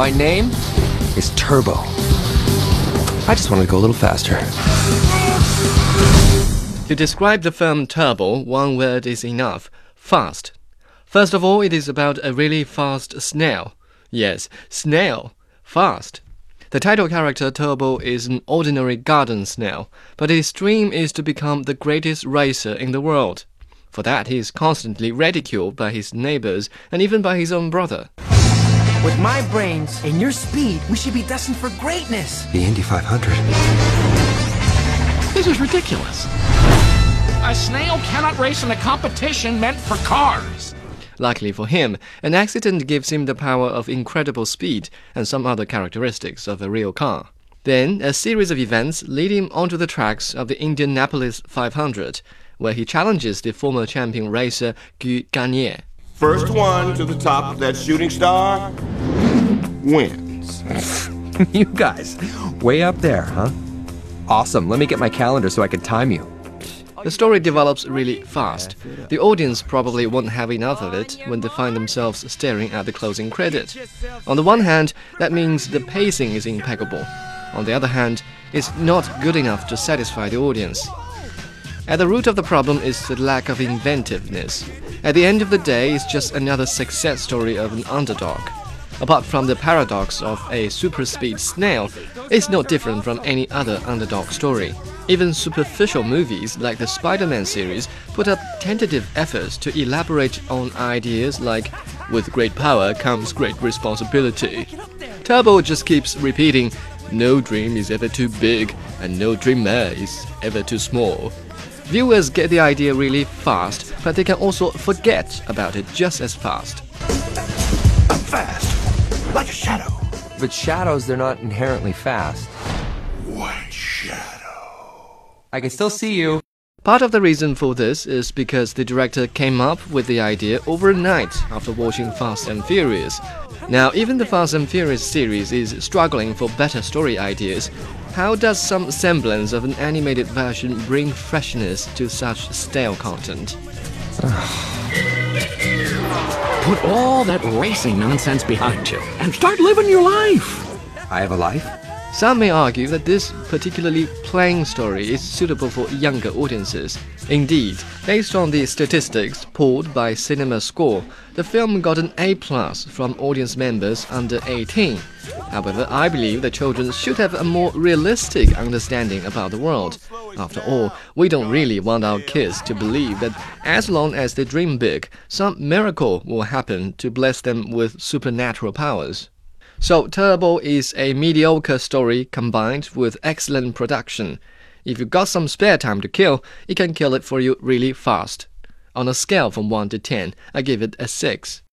My name is Turbo. I just wanted to go a little faster. To describe the film Turbo, one word is enough fast. First of all, it is about a really fast snail. Yes, snail. Fast. The title character Turbo is an ordinary garden snail, but his dream is to become the greatest racer in the world. For that, he is constantly ridiculed by his neighbors and even by his own brother. With my brains and your speed, we should be destined for greatness. The Indy 500. This is ridiculous. A snail cannot race in a competition meant for cars. Luckily for him, an accident gives him the power of incredible speed and some other characteristics of a real car. Then, a series of events lead him onto the tracks of the Indianapolis 500, where he challenges the former champion racer Guy Gagné. First one to the top of that shooting star wins. you guys, way up there, huh? Awesome. Let me get my calendar so I can time you. The story develops really fast. The audience probably won't have enough of it when they find themselves staring at the closing credit. On the one hand, that means the pacing is impeccable. On the other hand, it's not good enough to satisfy the audience. At the root of the problem is the lack of inventiveness. At the end of the day, it's just another success story of an underdog. Apart from the paradox of a super speed snail, it's no different from any other underdog story. Even superficial movies like the Spider Man series put up tentative efforts to elaborate on ideas like, with great power comes great responsibility. Turbo just keeps repeating, no dream is ever too big, and no dreamer is ever too small. Viewers get the idea really fast, but they can also forget about it just as fast. I'm fast, like a shadow. But shadows, they're not inherently fast. White shadow. I can still see you. Part of the reason for this is because the director came up with the idea overnight after watching Fast and Furious. Now, even the Fast and Furious series is struggling for better story ideas. How does some semblance of an animated version bring freshness to such stale content? Put all that racing nonsense behind you and start living your life. I have a life? Some may argue that this particularly plain story is suitable for younger audiences. Indeed, based on the statistics pulled by Cinema Score, the film got an A plus from audience members under 18. However, I believe the children should have a more realistic understanding about the world. After all, we don't really want our kids to believe that as long as they dream big, some miracle will happen to bless them with supernatural powers. So, Turbo is a mediocre story combined with excellent production. If you've got some spare time to kill, it can kill it for you really fast. On a scale from 1 to 10, I give it a 6.